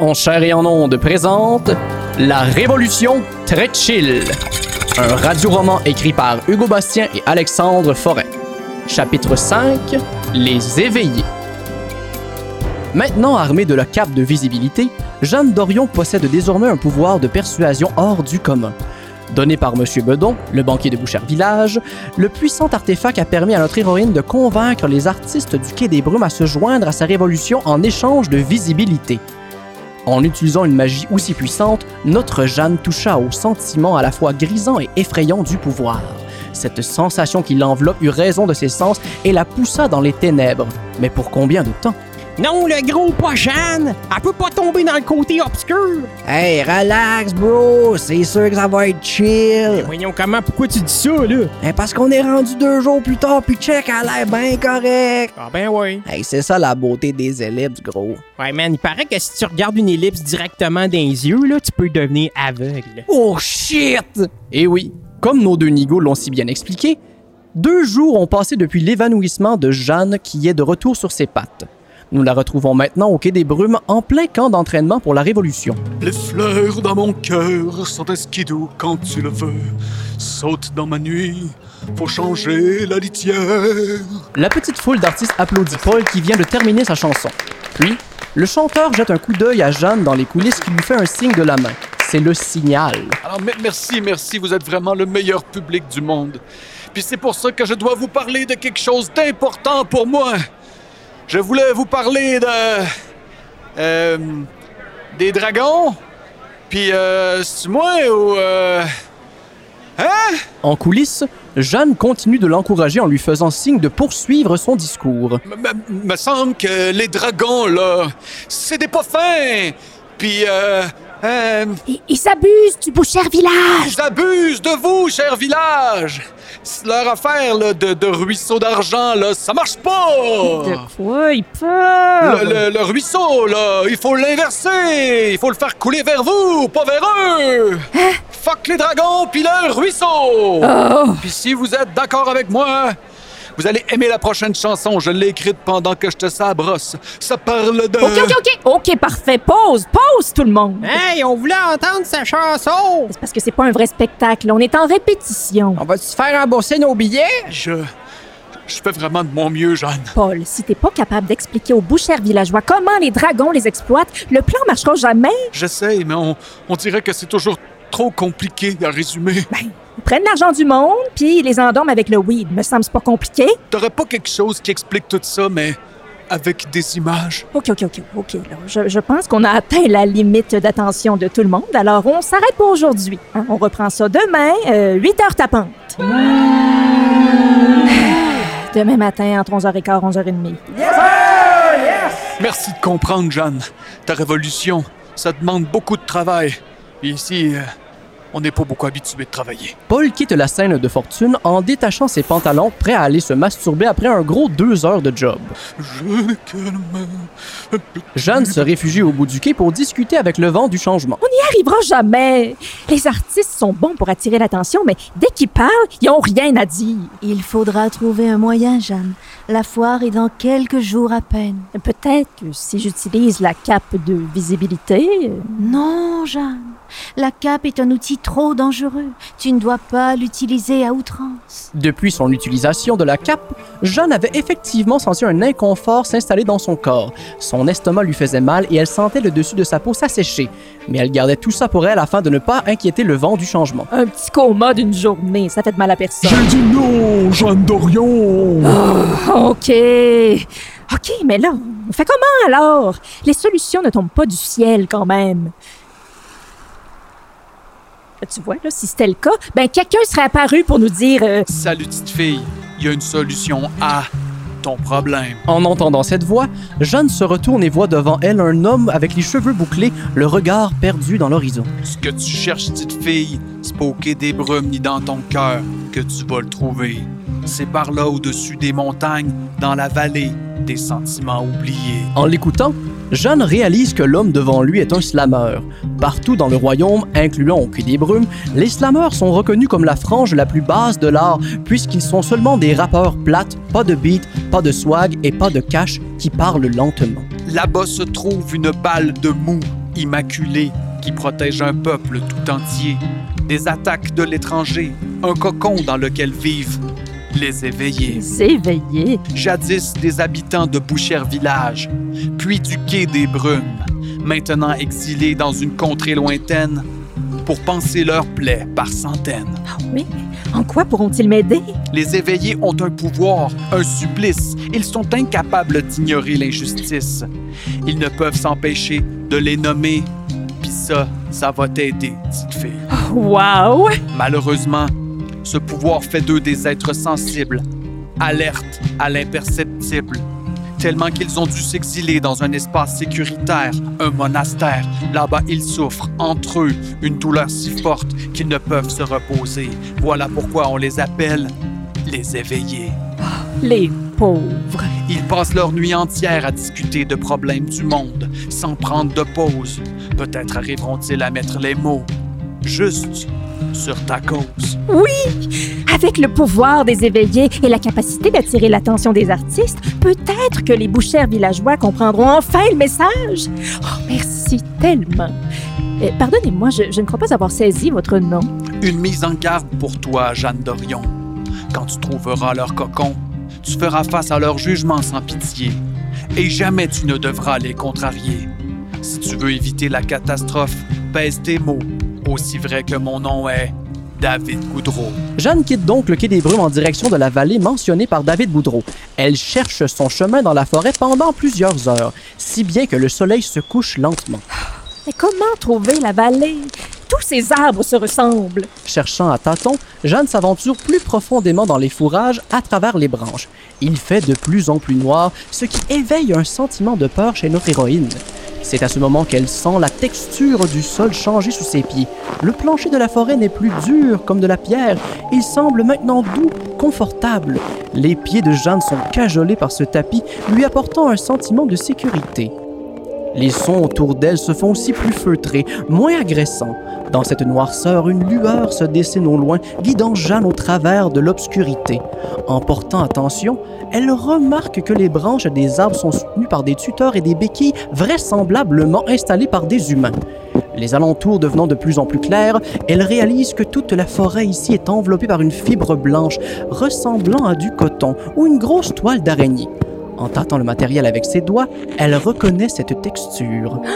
En chair et en onde présente La Révolution très. Un radioroman écrit par Hugo Bastien et Alexandre Forêt. Chapitre 5 Les éveillés. Maintenant armé de la cape de visibilité, Jeanne Dorion possède désormais un pouvoir de persuasion hors du commun. Donné par M. Bedon, le banquier de Boucher Village, le puissant artefact a permis à notre héroïne de convaincre les artistes du Quai des Brumes à se joindre à sa révolution en échange de visibilité. En utilisant une magie aussi puissante, notre Jeanne toucha au sentiment à la fois grisant et effrayant du pouvoir. Cette sensation qui l'enveloppe eut raison de ses sens et la poussa dans les ténèbres. Mais pour combien de temps? Non, le gros pas Jeanne! Elle peut pas tomber dans le côté obscur! Hey, relax, bro! C'est sûr que ça va être chill! Voyons comment, pourquoi tu dis ça, là? Hey, parce qu'on est rendu deux jours plus tard, puis check, elle a l'air bien correct! Ah ben ouais. Hey, c'est ça la beauté des ellipses, gros. Ouais, man, il paraît que si tu regardes une ellipse directement dans les yeux, là, tu peux devenir aveugle. Oh shit! Eh oui, comme nos deux nigauds l'ont si bien expliqué, deux jours ont passé depuis l'évanouissement de Jeanne qui est de retour sur ses pattes. Nous la retrouvons maintenant au Quai des Brumes en plein camp d'entraînement pour la Révolution. Les fleurs dans mon cœur sont esquidou quand tu le veux. Saute dans ma nuit, faut changer la litière. La petite foule d'artistes applaudit Paul qui vient de terminer sa chanson. Puis, le chanteur jette un coup d'œil à Jeanne dans les coulisses qui lui fait un signe de la main. C'est le signal. Alors me- merci, merci, vous êtes vraiment le meilleur public du monde. Puis c'est pour ça que je dois vous parler de quelque chose d'important pour moi. Je voulais vous parler de... euh, des dragons. Puis euh, c'est moi ou... euh, Hein? En coulisses, Jeanne continue de l'encourager en lui faisant signe de poursuivre son discours. Me- semble que les dragons, là, c'est des pas fins. Puis, euh, euh, Ils ils s'abusent du Boucher Village. ils abusent de vous, cher village. C'est Leur affaire là, de, de ruisseau d'argent, là, ça marche pas. De quoi ils peuvent? Le, le- le ruisseau, là, il faut l'inverser. Il faut le faire couler vers vous, pas vers eux. Fuck les dragons, puis le ruisseau. Puis si vous êtes d'accord avec moi, vous allez aimer la prochaine chanson. Je l'ai écrite pendant que je te sabrosse. Ça parle de... OK, OK, OK. OK, parfait. Pause, pause, tout le monde. Hey, on voulait entendre sa chanson! C'est parce que c'est pas un vrai spectacle. On est en répétition. On va-tu se faire rembourser nos billets? Je... Je fais vraiment de mon mieux, Jeanne. Paul, si t'es pas capable d'expliquer aux Boucher villageois comment les dragons les exploitent, le plan marchera jamais. J'essaie, mais on, on dirait que c'est toujours trop compliqué à résumer. Ils prennent l'argent du monde, puis ils les endorment avec le weed. Me semble pas compliqué. T'aurais pas quelque chose qui explique tout ça, mais avec des images? OK, OK, OK, OK. là. Je, je pense qu'on a atteint la limite d'attention de tout le monde. Alors, on s'arrête pour aujourd'hui. hein. On reprend ça demain, euh, 8 heures tapantes. Demain matin, entre 11h15 11h30. Merci de comprendre, Jeanne. Ta révolution, ça demande beaucoup de travail. Et ici, euh, on n'est pas beaucoup habitué de travailler. Paul quitte la scène de fortune en détachant ses pantalons, prêt à aller se masturber après un gros deux heures de job. Je. Jeanne se réfugie au bout du quai pour discuter avec le vent du changement. On n'y arrivera jamais. Les artistes sont bons pour attirer l'attention, mais dès qu'ils parlent, ils n'ont rien à dire. Il faudra trouver un moyen, Jeanne. La foire est dans quelques jours à peine. Peut-être que si j'utilise la cape de visibilité, euh, Non, Jeanne. La cape est un outil trop dangereux. Tu ne dois pas l'utiliser à outrance. Depuis son utilisation de la cape, Jeanne avait effectivement senti un inconfort s'installer dans son corps. Son estomac lui faisait mal et elle sentait le dessus de sa peau s'assécher. Mais elle gardait tout ça pour elle afin de ne pas inquiéter le vent du changement. un petit coma d'une journée, ça fait de mal à personne. J'ai dit non, Jeanne Dorion! OK. OK, mais là, on fait comment alors? Les solutions ne tombent pas du ciel quand même. Tu vois, là, si c'était le cas, ben quelqu'un serait apparu pour nous dire euh, Salut, petite fille. Il y a une solution à ton problème. En entendant cette voix, Jeanne se retourne et voit devant elle un homme avec les cheveux bouclés, le regard perdu dans l'horizon. Ce que tu cherches, petite fille, c'est pas au quai des brumes ni dans ton cœur que tu vas le trouver. C'est par là au-dessus des montagnes, dans la vallée des sentiments oubliés. En l'écoutant, Jeanne réalise que l'homme devant lui est un slammer. Partout dans le royaume, incluant au Quai des Brumes, les slammeurs sont reconnus comme la frange la plus basse de l'art, puisqu'ils sont seulement des rappeurs plates, pas de beat, pas de swag et pas de cash qui parlent lentement. Là-bas se trouve une balle de mou immaculé qui protège un peuple tout entier des attaques de l'étranger, un cocon dans lequel vivent les éveillés. Les éveillés. Jadis des habitants de Bouchère Village, puis du quai des Brumes, maintenant exilés dans une contrée lointaine pour panser leurs plaies par centaines. Ah oui? En quoi pourront-ils m'aider? Les éveillés ont un pouvoir, un supplice. Ils sont incapables d'ignorer l'injustice. Ils ne peuvent s'empêcher de les nommer. Puis ça, ça va t'aider, petite fille. Wow! Malheureusement, ce pouvoir fait d'eux des êtres sensibles, alertes à l'imperceptible, tellement qu'ils ont dû s'exiler dans un espace sécuritaire, un monastère. Là-bas, ils souffrent, entre eux, une douleur si forte qu'ils ne peuvent se reposer. Voilà pourquoi on les appelle les éveillés. Les pauvres. Ils passent leur nuit entière à discuter de problèmes du monde, sans prendre de pause. Peut-être arriveront-ils à mettre les mots juste sur ta cause. Avec le pouvoir des éveillés et la capacité d'attirer l'attention des artistes, peut-être que les bouchères villageois comprendront enfin le message. Oh, merci tellement. Euh, Pardonnez-moi, je, je ne crois pas avoir saisi votre nom. Une mise en garde pour toi, Jeanne d'Orion. Quand tu trouveras leur cocon, tu feras face à leur jugement sans pitié. Et jamais tu ne devras les contrarier. Si tu veux éviter la catastrophe, pèse tes mots, aussi vrai que mon nom est David Goudreau. Jeanne quitte donc le quai des Brumes en direction de la vallée mentionnée par David Boudreau. Elle cherche son chemin dans la forêt pendant plusieurs heures, si bien que le soleil se couche lentement. Mais comment trouver la vallée? Tous ces arbres se ressemblent. Cherchant à tâtons, Jeanne s'aventure plus profondément dans les fourrages à travers les branches. Il fait de plus en plus noir, ce qui éveille un sentiment de peur chez notre héroïne. C'est à ce moment qu'elle sent la texture du sol changer sous ses pieds. Le plancher de la forêt n'est plus dur comme de la pierre, il semble maintenant doux, confortable. Les pieds de Jeanne sont cajolés par ce tapis, lui apportant un sentiment de sécurité. Les sons autour d'elle se font aussi plus feutrés, moins agressants. Dans cette noirceur, une lueur se dessine au loin, guidant Jeanne au travers de l'obscurité. En portant attention, elle remarque que les branches des arbres sont soutenues par des tuteurs et des béquilles vraisemblablement installées par des humains. Les alentours devenant de plus en plus clairs, elle réalise que toute la forêt ici est enveloppée par une fibre blanche ressemblant à du coton ou une grosse toile d'araignée. En tâtant le matériel avec ses doigts, elle reconnaît cette texture.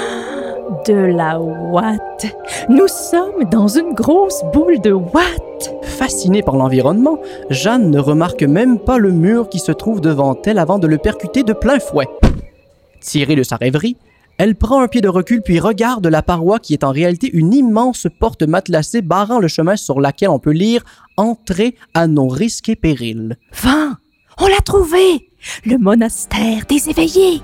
De la ouate. Nous sommes dans une grosse boule de ouate. Fascinée par l'environnement, Jeanne ne remarque même pas le mur qui se trouve devant elle avant de le percuter de plein fouet. Tirée de sa rêverie, elle prend un pied de recul puis regarde la paroi qui est en réalité une immense porte matelassée barrant le chemin sur laquelle on peut lire Entrée à nos risques et périls. Vent, on l'a trouvé. Le monastère des éveillés.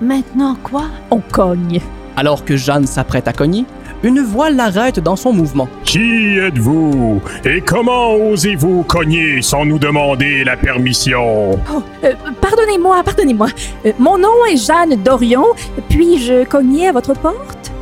Maintenant quoi? On cogne. Alors que Jeanne s'apprête à cogner, une voix l'arrête dans son mouvement. Qui êtes-vous? Et comment osez-vous cogner sans nous demander la permission? Oh, euh, pardonnez-moi, pardonnez-moi. Euh, mon nom est Jeanne Dorion. Puis-je cogner à votre porte?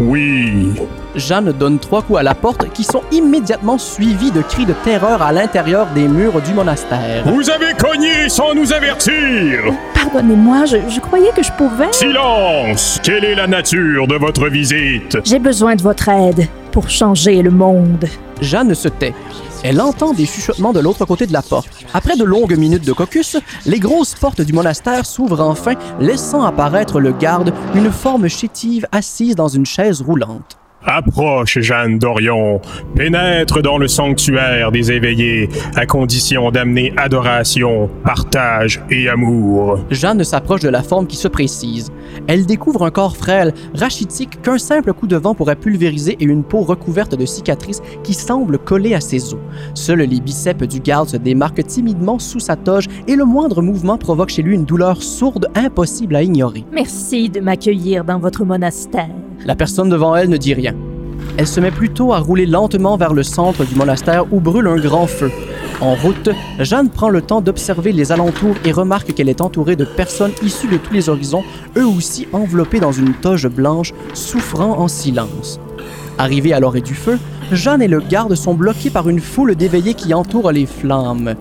Oui. Jeanne donne trois coups à la porte qui sont immédiatement suivis de cris de terreur à l'intérieur des murs du monastère. Vous avez cogné sans nous avertir Pardonnez-moi, je, je croyais que je pouvais. Silence Quelle est la nature de votre visite? J'ai besoin de votre aide pour changer le monde. Jeanne se tait. Elle entend des chuchotements de l'autre côté de la porte. Après de longues minutes de caucus, les grosses portes du monastère s'ouvrent enfin, laissant apparaître le garde, une forme chétive assise dans une chaise roulante. Approche, Jeanne d'Orion. Pénètre dans le sanctuaire des éveillés, à condition d'amener adoration, partage et amour. Jeanne s'approche de la forme qui se précise. Elle découvre un corps frêle, rachitique qu'un simple coup de vent pourrait pulvériser et une peau recouverte de cicatrices qui semble coller à ses os. Seuls les biceps du garde se démarquent timidement sous sa toge et le moindre mouvement provoque chez lui une douleur sourde impossible à ignorer. Merci de m'accueillir dans votre monastère. La personne devant elle ne dit rien. Elle se met plutôt à rouler lentement vers le centre du monastère où brûle un grand feu. En route, Jeanne prend le temps d'observer les alentours et remarque qu'elle est entourée de personnes issues de tous les horizons, eux aussi enveloppés dans une toge blanche, souffrant en silence. Arrivée à l'orée du feu, Jeanne et le garde sont bloqués par une foule d'éveillés qui entourent les flammes.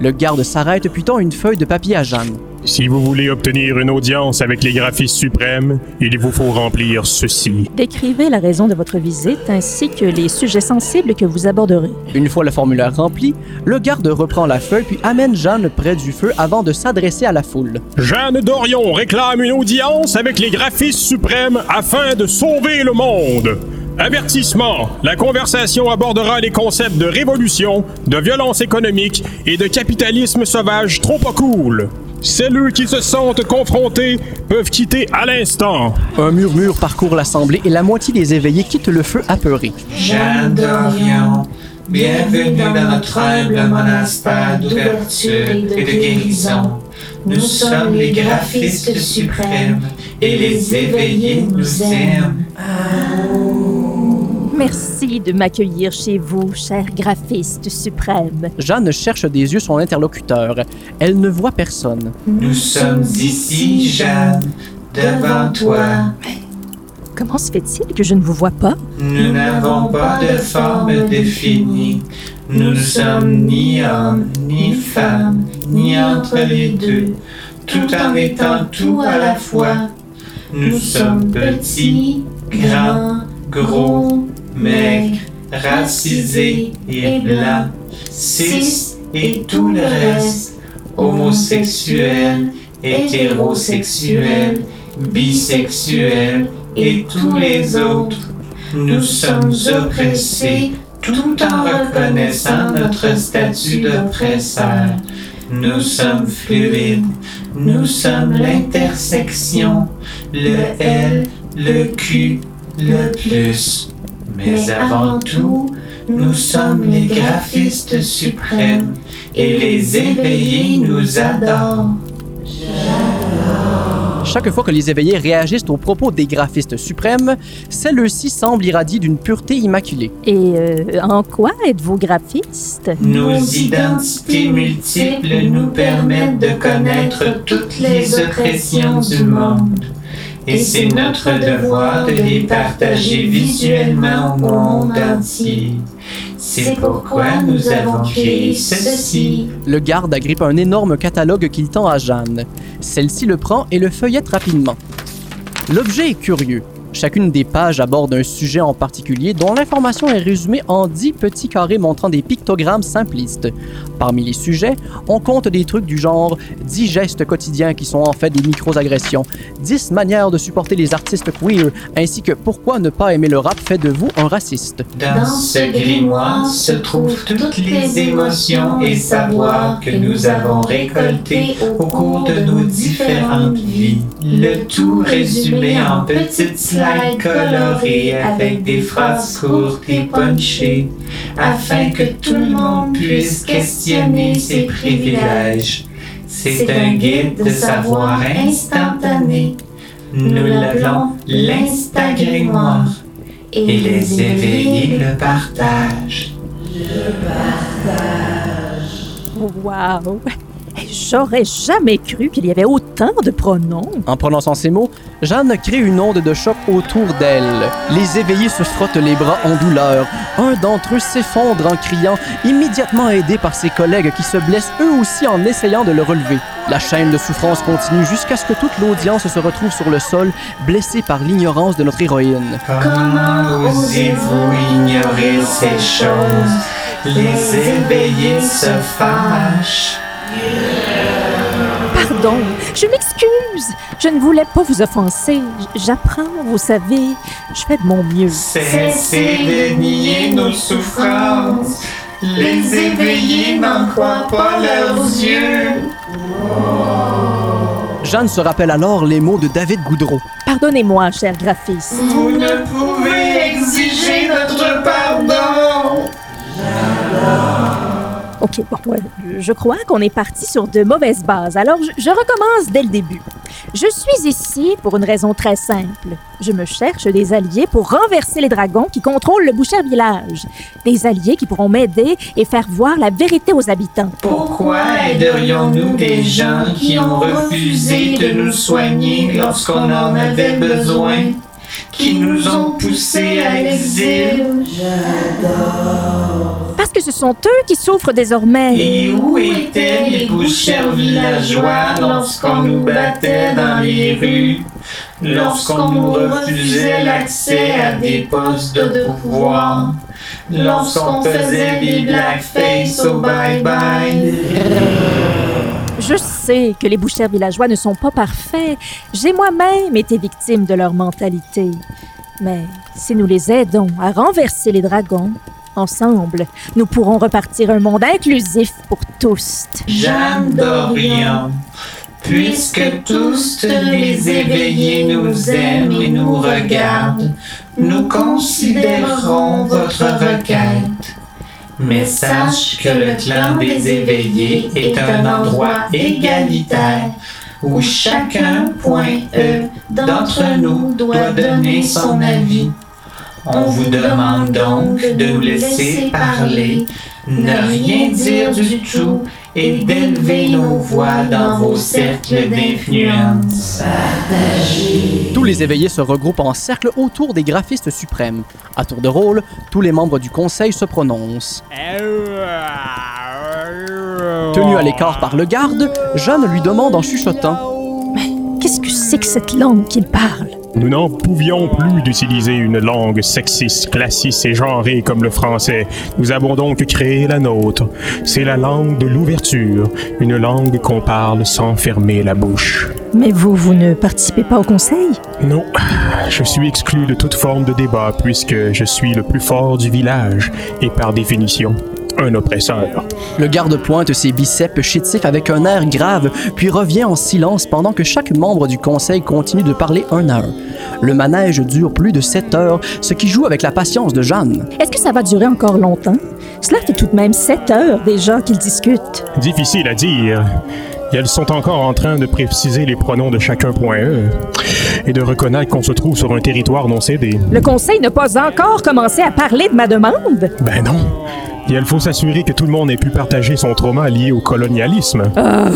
Le garde s'arrête puis tend une feuille de papier à Jeanne. Si vous voulez obtenir une audience avec les graphistes suprêmes, il vous faut remplir ceci. Décrivez la raison de votre visite ainsi que les sujets sensibles que vous aborderez. Une fois le formulaire rempli, le garde reprend la feuille puis amène Jeanne près du feu avant de s'adresser à la foule. Jeanne Dorion réclame une audience avec les graphistes suprêmes afin de sauver le monde. Avertissement. La conversation abordera les concepts de révolution, de violence économique et de capitalisme sauvage trop pas cool. Celles qui se sentent confrontés peuvent quitter à l'instant. Un murmure parcourt l'assemblée et la moitié des éveillés quittent le feu apeurés. Jeanne d'Orion, bienvenue dans notre humble monastère d'ouverture et de guérison. Nous sommes les graphistes suprêmes et les éveillés nous aiment. Merci de m'accueillir chez vous, cher graphiste suprême. Jeanne cherche des yeux son interlocuteur. Elle ne voit personne. Nous sommes ici, Jeanne, devant toi. Comment se fait-il que je ne vous vois pas? Nous n'avons pas de forme définie. Nous ne sommes ni hommes, ni femmes, ni entre les deux, tout en étant tout à la fois. Nous sommes petits, grands, gros, maigres, racisés et blancs, cis et tout le reste, homosexuels, hétérosexuels, bisexuels et tous les autres. Nous sommes oppressés tout en reconnaissant notre statut d'oppresseur. Nous sommes fluides, nous sommes l'intersection, le L, le Q, le plus. Mais avant tout, nous sommes les graphistes suprêmes et les éveillés nous adorent. Chaque fois que les éveillés réagissent aux propos des graphistes suprêmes, celle-ci semble irradier d'une pureté immaculée. Et euh, en quoi êtes-vous graphiste? Nos identités multiples nous permettent de connaître toutes les oppressions du monde. Et c'est notre devoir de les partager visuellement au monde entier. C'est pourquoi nous avons créé ceci. Le garde agrippe un énorme catalogue qu'il tend à Jeanne. Celle-ci le prend et le feuillette rapidement. L'objet est curieux. Chacune des pages aborde un sujet en particulier dont l'information est résumée en 10 petits carrés montrant des pictogrammes simplistes. Parmi les sujets, on compte des trucs du genre 10 gestes quotidiens qui sont en fait des micro-agressions, 10 manières de supporter les artistes queer, ainsi que pourquoi ne pas aimer le rap fait de vous un raciste. Dans ce grimoire se trouvent toutes les émotions et savoirs que nous avons récoltés au cours de nos différentes vies. Le tout résumé en petites slides colorées avec des phrases courtes et punchées, afin que tout le monde puisse questionner ses privilèges. C'est un guide de savoir instantané. Nous l'appelons l'instagrimoire. Et les éveillés le partagent. Wow! J'aurais jamais cru qu'il y avait autant de pronoms. En prononçant ces mots, Jeanne crée une onde de choc autour d'elle. Les éveillés se frottent les bras en douleur. Un d'entre eux s'effondre en criant, immédiatement aidé par ses collègues qui se blessent eux aussi en essayant de le relever. La chaîne de souffrance continue jusqu'à ce que toute l'audience se retrouve sur le sol, blessée par l'ignorance de notre héroïne. Comment osez-vous ignorer ces choses? Les éveillés se fâchent. Pardon, je m'excuse. Je ne voulais pas vous offenser. J'apprends, vous savez. Je fais de mon mieux. Cessez de nier nos souffrances. Les éveillés n'en croient pas leurs yeux. Jeanne se rappelle alors les mots de David Goudreau. Pardonnez-moi, cher graphiste. Vous ne pouvez exiger notre pardon. OK, bon, je crois qu'on est parti sur de mauvaises bases. Alors, je, je recommence dès le début. Je suis ici pour une raison très simple. Je me cherche des alliés pour renverser les dragons qui contrôlent le Boucher Village. Des alliés qui pourront m'aider et faire voir la vérité aux habitants. Pourquoi aiderions-nous des gens qui ont refusé de nous soigner lorsqu'on en avait besoin? Qui nous ont poussés à l'exil. Parce que ce sont eux qui souffrent désormais. Et où étaient les bouchers villageois lorsqu'on nous battait dans les rues, lorsqu'on nous refusait l'accès à des postes de pouvoir, lorsqu'on faisait des blackface au bye-bye? Je sais que les bouchers villageois ne sont pas parfaits. J'ai moi-même été victime de leur mentalité. Mais si nous les aidons à renverser les dragons, ensemble, nous pourrons repartir un monde inclusif pour tous. Jeanne d'Orion, puisque tous les éveillés nous aiment et nous regardent, nous considérerons votre requête. Mais sache que le clan des éveillés est un endroit égalitaire où chacun, point E, d'entre nous doit donner son avis. On vous demande donc de nous laisser parler, ne rien dire du tout et d'élever nos voix dans vos cercles d'influence. Tous les éveillés se regroupent en cercle autour des graphistes suprêmes. À tour de rôle, tous les membres du conseil se prononcent. Tenu à l'écart par le garde, Jeanne lui demande en chuchotant Qu'est-ce que c'est que cette langue qu'il parle? Nous n'en pouvions plus d'utiliser une langue sexiste, classiste et genrée comme le français. Nous avons donc créé la nôtre. C'est la langue de l'ouverture, une langue qu'on parle sans fermer la bouche. Mais vous, vous ne participez pas au conseil? Non, je suis exclu de toute forme de débat puisque je suis le plus fort du village et par définition, un oppresseur. Le garde pointe ses biceps chétifs avec un air grave, puis revient en silence pendant que chaque membre du conseil continue de parler un à un. Le manège dure plus de sept heures, ce qui joue avec la patience de Jeanne. Est-ce que ça va durer encore longtemps? Cela fait tout de même sept heures déjà qu'ils discutent. Difficile à dire. Et elles sont encore en train de préciser les pronoms de chacun point E et de reconnaître qu'on se trouve sur un territoire non cédé. Le conseil n'a pas encore commencé à parler de ma demande. Ben non. Et il faut s'assurer que tout le monde ait pu partager son trauma lié au colonialisme. Ah,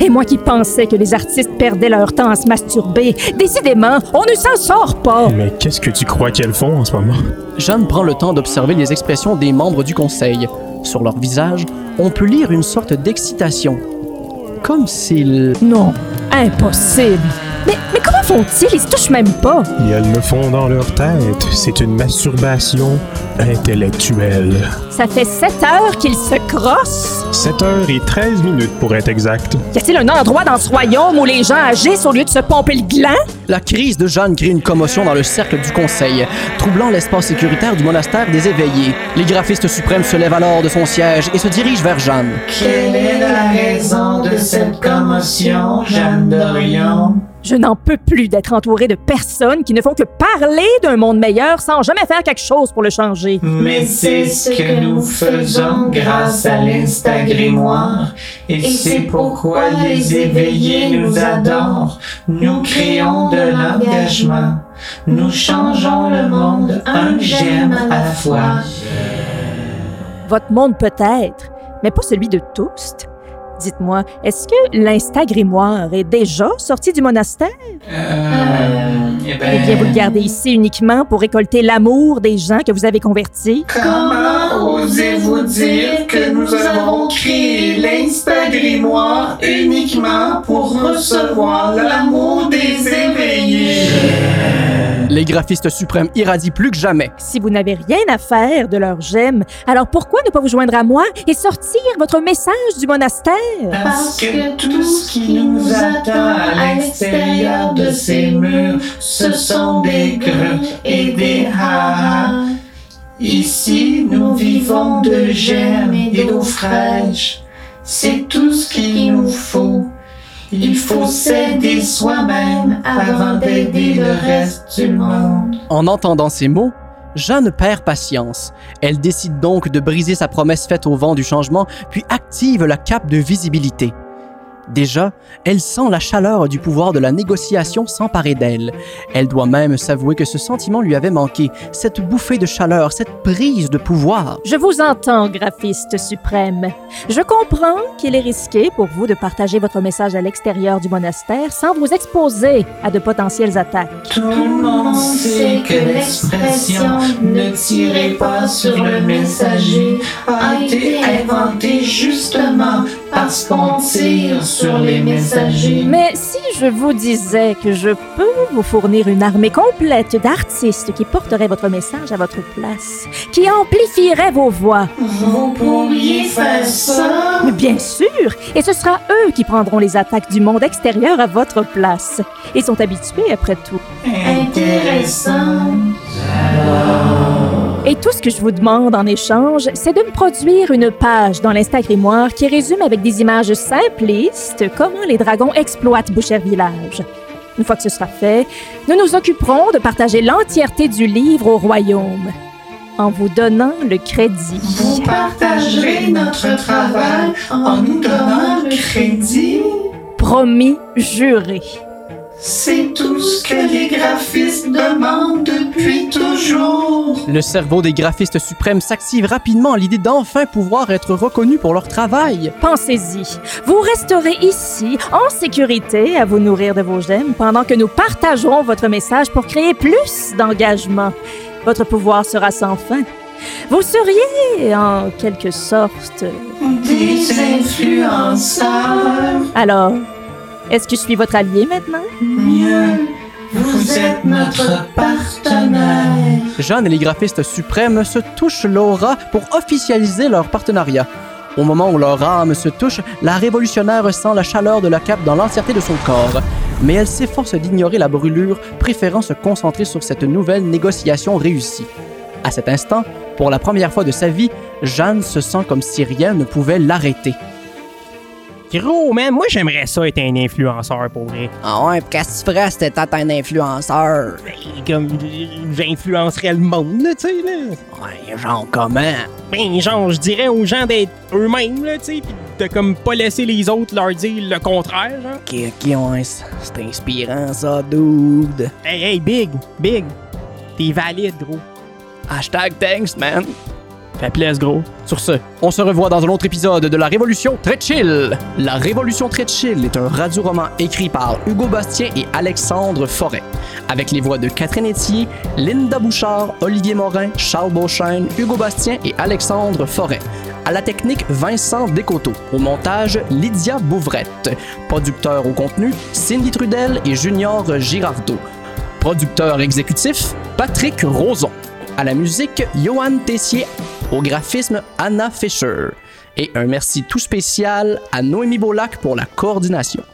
et moi qui pensais que les artistes perdaient leur temps à se masturber. Décidément, on ne s'en sort pas. Mais qu'est-ce que tu crois qu'elles font en ce moment? Jeanne prend le temps d'observer les expressions des membres du conseil. Sur leur visage, on peut lire une sorte d'excitation. Comme s'ils... Non, impossible. Mais, mais comment font-ils? Ils se touchent même pas. Et elles le font dans leur tête. C'est une masturbation intellectuelle. Ça fait sept heures qu'ils se crossent. 7 heures et 13 minutes pour être exact. Y a-t-il un endroit dans ce royaume où les gens agissent au lieu de se pomper le gland? La crise de Jeanne crée une commotion dans le cercle du conseil, troublant l'espace sécuritaire du monastère des éveillés. Les graphistes suprêmes se lèvent alors de son siège et se dirigent vers Jeanne. Quelle est la raison de cette commotion, Jeanne d'Orion? Je n'en peux plus d'être entouré de personnes qui ne font que parler d'un monde meilleur sans jamais faire quelque chose pour le changer. Mais c'est ce que nous faisons grâce à l'Instagrimoire. Et c'est pourquoi les éveillés nous adorent. Nous créons de l'engagement. Nous changeons le monde un j'aime à la fois. Votre monde peut-être, mais pas celui de Toast. Dites-moi, est-ce que l'Instagrimoire est déjà sorti du monastère? Euh, eh ben, Eh bien, vous le gardez ici uniquement pour récolter l'amour des gens que vous avez convertis. Comment osez-vous dire que nous avons créé l'Instagrimoire uniquement pour recevoir l'amour des éveillés? Les graphistes suprêmes irradient plus que jamais. Si vous n'avez rien à faire de leur gemme, alors pourquoi ne pas vous joindre à moi et sortir votre message du monastère? Parce que tout ce qui nous attend à l'extérieur de ces murs, ce sont des greux et des ha Ici, nous vivons de germes et d'eau fraîche. C'est tout ce qu'il nous faut. Il faut s'aider soi-même avant d'aider le reste du monde. En entendant ces mots, Jeanne perd patience. Elle décide donc de briser sa promesse faite au vent du changement, puis active la cape de visibilité. Déjà, elle sent la chaleur du pouvoir de la négociation s'emparer d'elle. Elle doit même s'avouer que ce sentiment lui avait manqué, cette bouffée de chaleur, cette prise de pouvoir. Je vous entends, graphiste suprême. Je comprends qu'il est risqué pour vous de partager votre message à l'extérieur du monastère sans vous exposer à de potentielles attaques. Tout le monde sait que l'expression ne tirez pas sur le messager a été inventée justement parce qu'on tire sur les messagers. Mais si je vous disais que je peux vous fournir une armée complète d'artistes qui porteraient votre message à votre place, qui amplifieraient vos voix, Vous pourriez faire ça? Mais bien sûr, et ce sera eux qui prendront les attaques du monde extérieur à votre place. Ils sont habitués après tout. Intéressant. Et tout ce que je vous demande en échange, c'est de me produire une page dans l'Instagrimoire qui résume avec des images simplistes comment les dragons exploitent Boucher Village. Une fois que ce sera fait, nous nous occuperons de partager l'entièreté du livre au royaume, en vous donnant le crédit. Vous partagerez notre travail en nous donnant le crédit. Promis, juré. C'est tout ce que les graphistes demandent depuis toujours. Le cerveau des graphistes suprêmes s'active rapidement à l'idée d'enfin pouvoir être reconnus pour leur travail. Pensez-y. Vous resterez ici, en sécurité, à vous nourrir de vos gemmes, pendant que nous partagerons votre message pour créer plus d'engagement. Votre pouvoir sera sans fin. Vous seriez, en quelque sorte... Des influenceurs. Alors, est-ce que je suis votre allié maintenant? Mieux, vous êtes notre partenaire. Jeanne et les graphistes suprêmes se touchent l'aura pour officialiser leur partenariat. Au moment où leur âme se touche, la révolutionnaire sent la chaleur de la cape dans l'entièreté de son corps. Mais elle s'efforce d'ignorer la brûlure, préférant se concentrer sur cette nouvelle négociation réussie. À cet instant, pour la première fois de sa vie, Jeanne se sent comme si rien ne pouvait l'arrêter. Gros, man, moi j'aimerais ça être un influenceur pour vrai. Ah ouais, pis qu'est-ce que tu ferais si t'étais un influenceur? Ben, Comme j'influencerais le monde, là, tu sais, là. Ouais, genre comment? Ben, genre, je dirais aux gens d'être eux-mêmes, là, tu sais, pis de comme pas laisser les autres leur dire le contraire, genre. Ok, ok, ouais, c'est c'est inspirant ça, dude. Hey, hey, Big, Big, t'es valide, gros. Hashtag thanks, man. Gros. Sur ce, on se revoit dans un autre épisode de La Révolution Très Chill. La Révolution Très Chill est un radio-roman écrit par Hugo Bastien et Alexandre Forêt, avec les voix de Catherine Etier, Linda Bouchard, Olivier Morin, Charles Beauchesne, Hugo Bastien et Alexandre Forêt. À la technique, Vincent Descoteaux. Au montage, Lydia Bouvrette. Producteur au contenu, Cindy Trudel et Junior Girardeau. Producteur exécutif, Patrick Roson. À la musique, Johan Tessier. Au graphisme, Anna Fischer. Et un merci tout spécial à Noémie Beaulac pour la coordination.